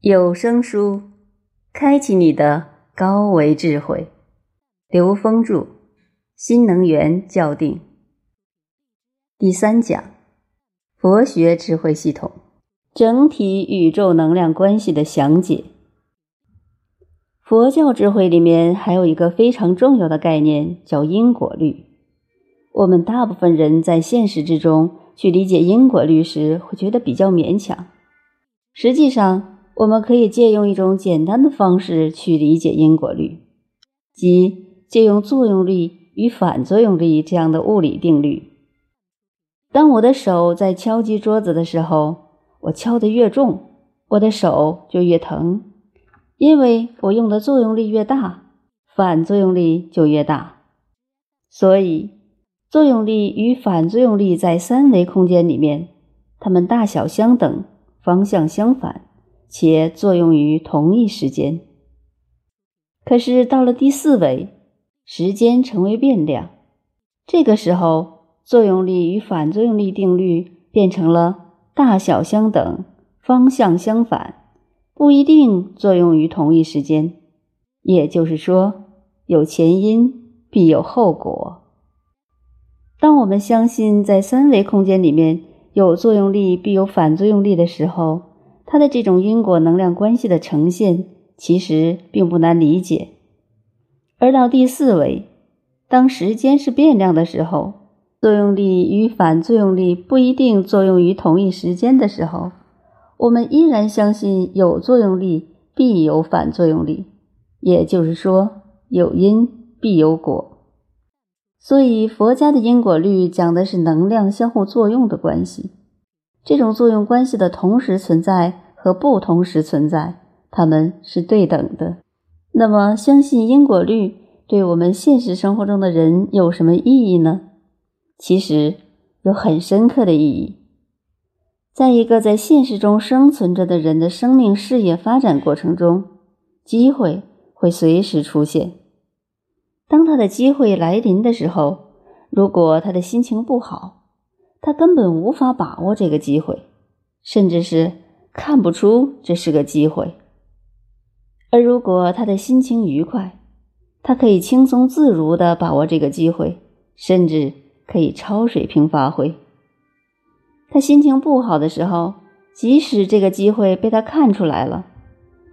有声书，开启你的高维智慧。刘峰著，《新能源校定》第三讲：佛学智慧系统整体宇宙能量关系的详解。佛教智慧里面还有一个非常重要的概念，叫因果律。我们大部分人在现实之中去理解因果律时，会觉得比较勉强。实际上，我们可以借用一种简单的方式去理解因果律，即借用作用力与反作用力这样的物理定律。当我的手在敲击桌子的时候，我敲得越重，我的手就越疼，因为我用的作用力越大，反作用力就越大。所以，作用力与反作用力在三维空间里面，它们大小相等，方向相反。且作用于同一时间。可是到了第四维，时间成为变量，这个时候作用力与反作用力定律变成了大小相等、方向相反，不一定作用于同一时间。也就是说，有前因必有后果。当我们相信在三维空间里面有作用力必有反作用力的时候，它的这种因果能量关系的呈现，其实并不难理解。而到第四维，当时间是变量的时候，作用力与反作用力不一定作用于同一时间的时候，我们依然相信有作用力必有反作用力，也就是说，有因必有果。所以，佛家的因果律讲的是能量相互作用的关系。这种作用关系的同时存在和不同时存在，它们是对等的。那么，相信因果律对我们现实生活中的人有什么意义呢？其实有很深刻的意义。在一个在现实中生存着的人的生命事业发展过程中，机会会随时出现。当他的机会来临的时候，如果他的心情不好，他根本无法把握这个机会，甚至是看不出这是个机会。而如果他的心情愉快，他可以轻松自如地把握这个机会，甚至可以超水平发挥。他心情不好的时候，即使这个机会被他看出来了，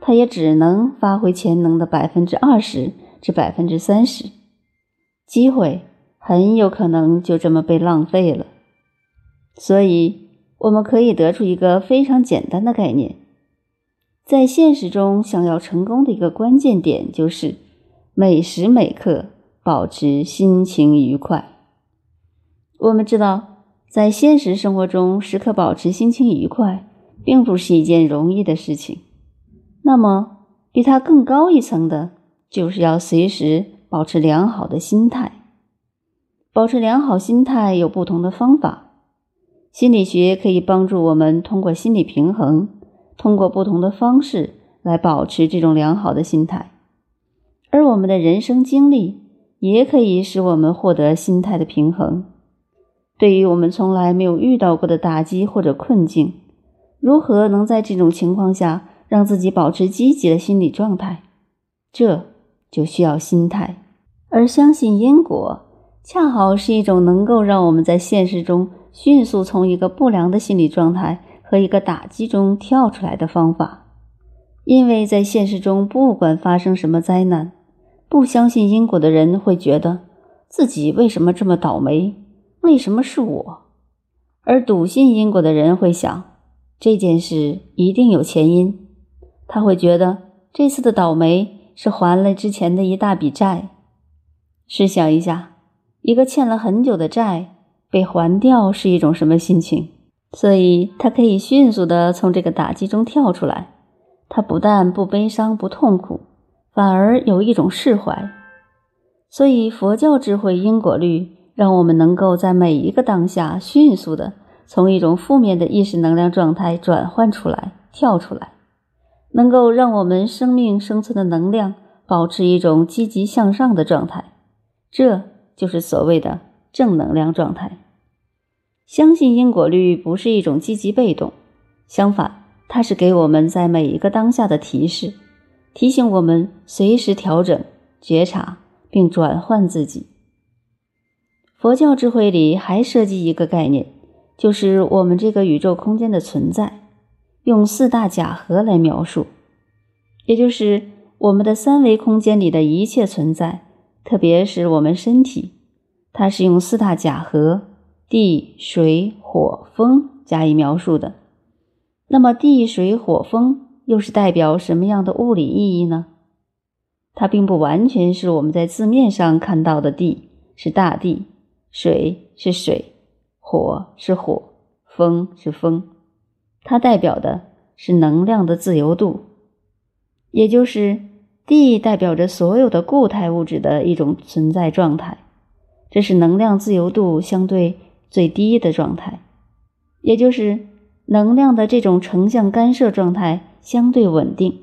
他也只能发挥潜能的百分之二十至百分之三十，机会很有可能就这么被浪费了。所以，我们可以得出一个非常简单的概念：在现实中，想要成功的一个关键点就是每时每刻保持心情愉快。我们知道，在现实生活中，时刻保持心情愉快，并不是一件容易的事情。那么，比它更高一层的，就是要随时保持良好的心态。保持良好心态有不同的方法。心理学可以帮助我们通过心理平衡，通过不同的方式来保持这种良好的心态，而我们的人生经历也可以使我们获得心态的平衡。对于我们从来没有遇到过的打击或者困境，如何能在这种情况下让自己保持积极的心理状态？这就需要心态，而相信因果，恰好是一种能够让我们在现实中。迅速从一个不良的心理状态和一个打击中跳出来的方法，因为在现实中，不管发生什么灾难，不相信因果的人会觉得自己为什么这么倒霉？为什么是我？而笃信因果的人会想，这件事一定有前因。他会觉得这次的倒霉是还了之前的一大笔债。试想一下，一个欠了很久的债。被还掉是一种什么心情？所以他可以迅速的从这个打击中跳出来。他不但不悲伤、不痛苦，反而有一种释怀。所以佛教智慧因果律，让我们能够在每一个当下迅速的从一种负面的意识能量状态转换出来、跳出来，能够让我们生命生存的能量保持一种积极向上的状态。这就是所谓的正能量状态。相信因果律不是一种积极被动，相反，它是给我们在每一个当下的提示，提醒我们随时调整、觉察并转换自己。佛教智慧里还涉及一个概念，就是我们这个宇宙空间的存在，用四大假合来描述，也就是我们的三维空间里的一切存在，特别是我们身体，它是用四大假合——地、水、火、风加以描述的。那么，地、水、火、风又是代表什么样的物理意义呢？它并不完全是我们在字面上看到的地是大地。水是水，火是火，风是风，它代表的是能量的自由度，也就是地代表着所有的固态物质的一种存在状态，这是能量自由度相对最低的状态，也就是能量的这种成像干涉状态相对稳定。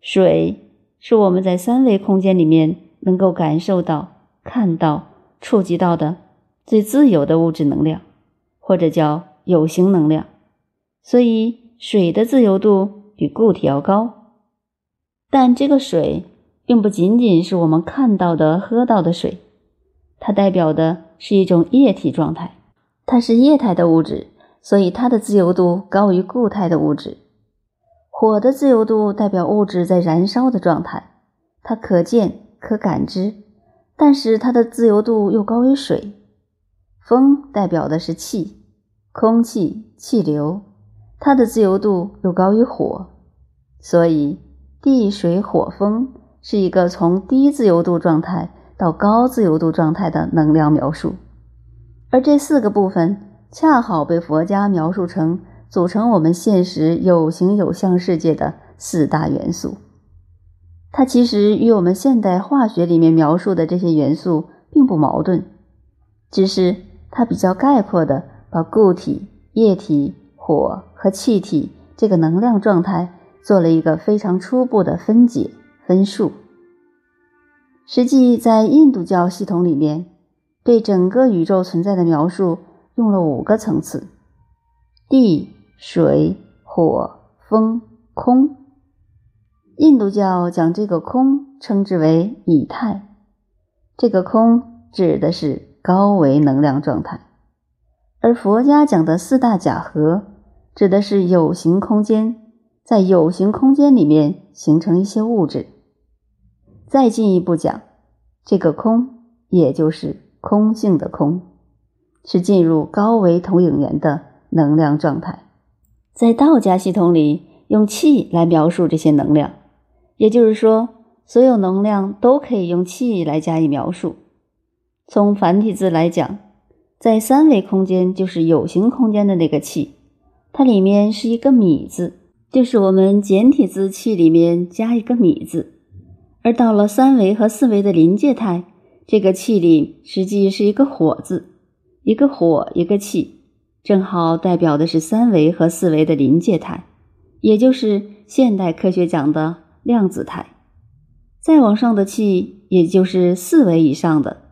水是我们在三维空间里面能够感受到、看到。触及到的最自由的物质能量，或者叫有形能量，所以水的自由度比固体要高。但这个水并不仅仅是我们看到的、喝到的水，它代表的是一种液体状态，它是液态的物质，所以它的自由度高于固态的物质。火的自由度代表物质在燃烧的状态，它可见、可感知。但是它的自由度又高于水，风代表的是气，空气、气流，它的自由度又高于火，所以地、水、火、风是一个从低自由度状态到高自由度状态的能量描述，而这四个部分恰好被佛家描述成组成我们现实有形有相世界的四大元素。它其实与我们现代化学里面描述的这些元素并不矛盾，只是它比较概括的把固体、液体、火和气体这个能量状态做了一个非常初步的分解分数。实际在印度教系统里面，对整个宇宙存在的描述用了五个层次：地、水、火、风、空。印度教将这个空称之为以太，这个空指的是高维能量状态，而佛家讲的四大假合指的是有形空间，在有形空间里面形成一些物质。再进一步讲，这个空也就是空性的空，是进入高维投影源的能量状态。在道家系统里，用气来描述这些能量。也就是说，所有能量都可以用气来加以描述。从繁体字来讲，在三维空间就是有形空间的那个气，它里面是一个米字，就是我们简体字气里面加一个米字。而到了三维和四维的临界态，这个气里实际是一个火字，一个火一个气，正好代表的是三维和四维的临界态，也就是现代科学讲的。量子态，再往上的气，也就是四维以上的，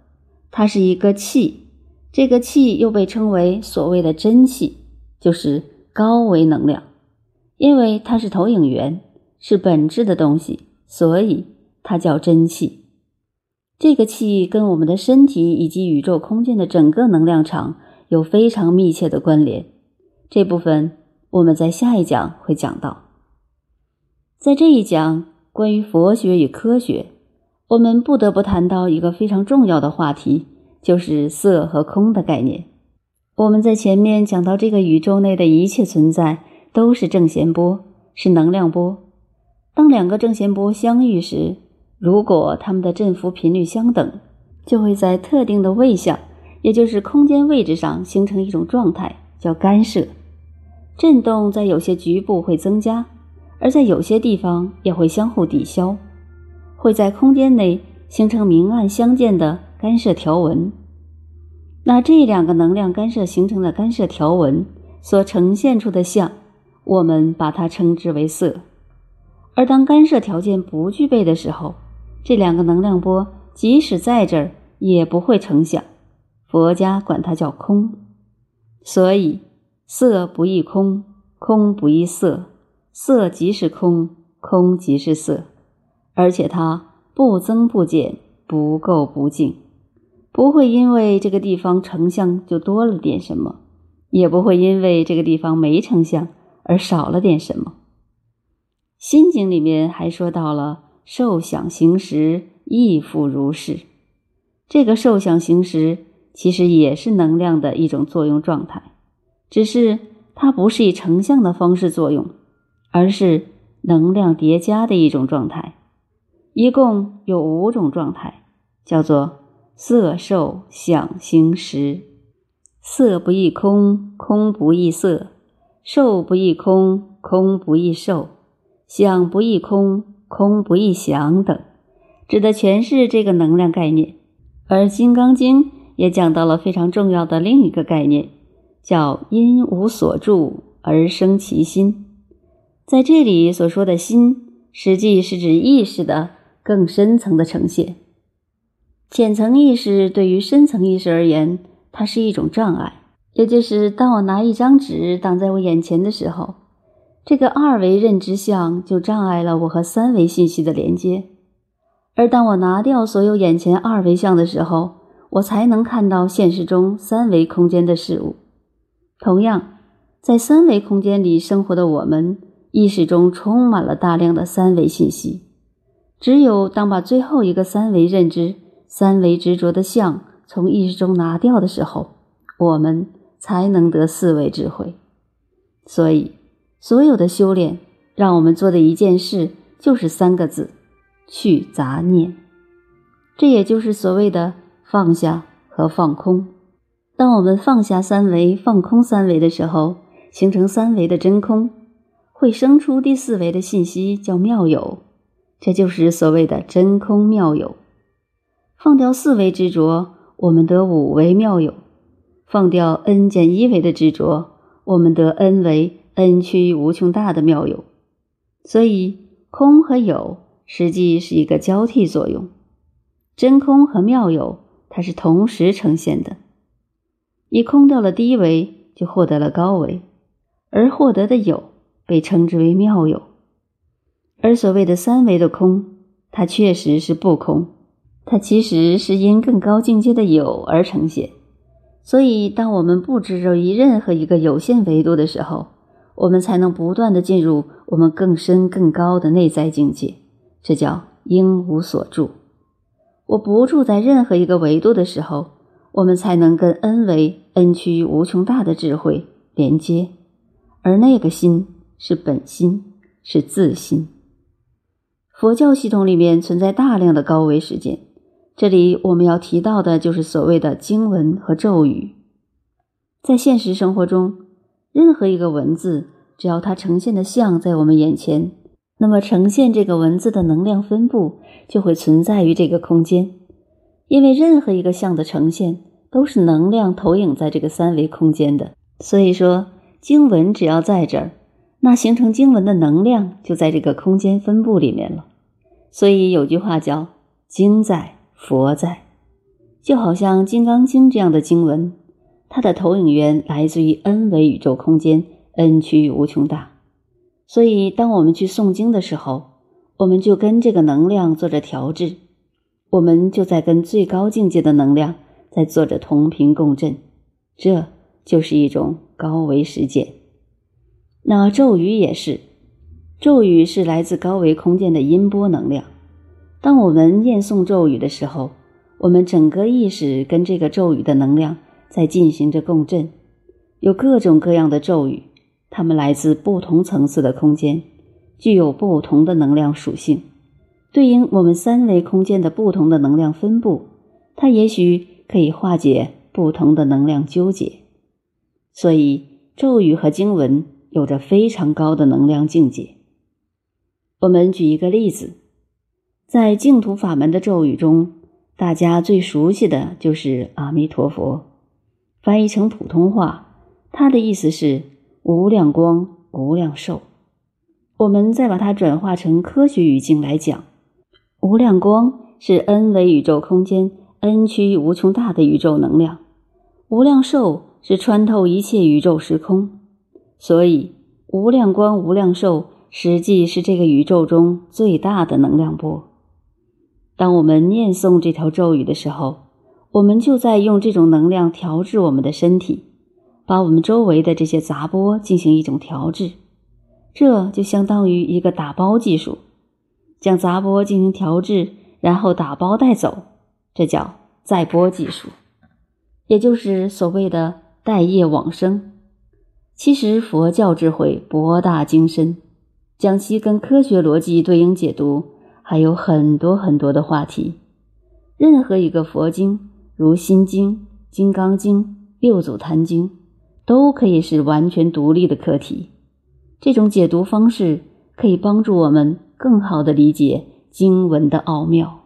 它是一个气。这个气又被称为所谓的真气，就是高维能量，因为它是投影源，是本质的东西，所以它叫真气。这个气跟我们的身体以及宇宙空间的整个能量场有非常密切的关联。这部分我们在下一讲会讲到。在这一讲关于佛学与科学，我们不得不谈到一个非常重要的话题，就是色和空的概念。我们在前面讲到，这个宇宙内的一切存在都是正弦波，是能量波。当两个正弦波相遇时，如果它们的振幅频率相等，就会在特定的位相，也就是空间位置上形成一种状态，叫干涉。振动在有些局部会增加。而在有些地方也会相互抵消，会在空间内形成明暗相间的干涉条纹。那这两个能量干涉形成的干涉条纹所呈现出的像，我们把它称之为色。而当干涉条件不具备的时候，这两个能量波即使在这儿也不会成像。佛家管它叫空。所以，色不异空，空不异色，色即是空，空即是色，而且它不增不减，不垢不净，不会因为这个地方成像就多了点什么，也不会因为这个地方没成像而少了点什么。心经里面还说到了受想行识亦复如是，这个受想行识其实也是能量的一种作用状态，只是它不是以成像的方式作用，而是能量叠加的一种状态。一共有五种状态，叫做色、受、想、行、识。色不异空，空不异色；受不异空，空不异受。想不异空，空不异想等，指的全是这个能量概念。而《金刚经》也讲到了非常重要的另一个概念，叫“因无所住而生其心”。在这里所说的心，实际是指意识的更深层的呈现。浅层意识对于深层意识而言，它是一种障碍，也就是当我拿一张纸挡在我眼前的时候。这个二维认知像就障碍了我和三维信息的连接，而当我拿掉所有眼前二维像的时候，我才能看到现实中三维空间的事物。同样，在三维空间里生活的我们，意识中充满了大量的三维信息。只有当把最后一个三维认知、三维执着的像从意识中拿掉的时候，我们才能得四维智慧。所以。所有的修炼，让我们做的一件事就是三个字：去杂念。这也就是所谓的放下和放空。当我们放下三维、放空三维的时候，形成三维的真空，会生出第四维的信息，叫妙有。这就是所谓的真空妙有。放掉四维执着，我们得五维妙有；放掉 n 减一维的执着，我们得 n 维。n 趋于无穷大的妙有，所以空和有实际是一个交替作用，真空和妙有它是同时呈现的。一空掉了低维，就获得了高维，而获得的有被称之为妙有。而所谓的三维的空，它确实是不空，它其实是因更高境界的有而呈现。所以，当我们不执着于任何一个有限维度的时候，我们才能不断的进入我们更深更高的内在境界，这叫应无所住。我不住在任何一个维度的时候，我们才能跟 n 维 n 趋无穷大的智慧连接，而那个心是本心，是自心。佛教系统里面存在大量的高维事件，这里我们要提到的就是所谓的经文和咒语，在现实生活中。任何一个文字，只要它呈现的像在我们眼前，那么呈现这个文字的能量分布就会存在于这个空间。因为任何一个像的呈现都是能量投影在这个三维空间的，所以说经文只要在这儿，那形成经文的能量就在这个空间分布里面了。所以有句话叫“经在佛在”，就好像《金刚经》这样的经文。它的投影源来自于 n 维宇宙空间，n 趋无穷大。所以，当我们去诵经的时候，我们就跟这个能量做着调制，我们就在跟最高境界的能量在做着同频共振，这就是一种高维实践。那咒语也是，咒语是来自高维空间的音波能量。当我们念诵咒语的时候，我们整个意识跟这个咒语的能量。在进行着共振，有各种各样的咒语，它们来自不同层次的空间，具有不同的能量属性，对应我们三维空间的不同的能量分布，它也许可以化解不同的能量纠结。所以，咒语和经文有着非常高的能量境界。我们举一个例子，在净土法门的咒语中，大家最熟悉的就是阿弥陀佛。翻译成普通话，它的意思是无量光、无量寿。我们再把它转化成科学语境来讲，无量光是 n 维宇宙空间 n 趋无穷大的宇宙能量，无量寿是穿透一切宇宙时空。所以，无量光、无量寿，实际是这个宇宙中最大的能量波。当我们念诵这条咒语的时候，我们就在用这种能量调制我们的身体，把我们周围的这些杂波进行一种调制。这就相当于一个打包技术，将杂波进行调制，然后打包带走，这叫载波技术，也就是所谓的带业往生。其实佛教智慧博大精深，将其跟科学逻辑对应解读，还有很多很多的话题。任何一个佛经，如《心经》《金刚经》《六祖坛经》，都可以是完全独立的课题。这种解读方式可以帮助我们更好地理解经文的奥妙。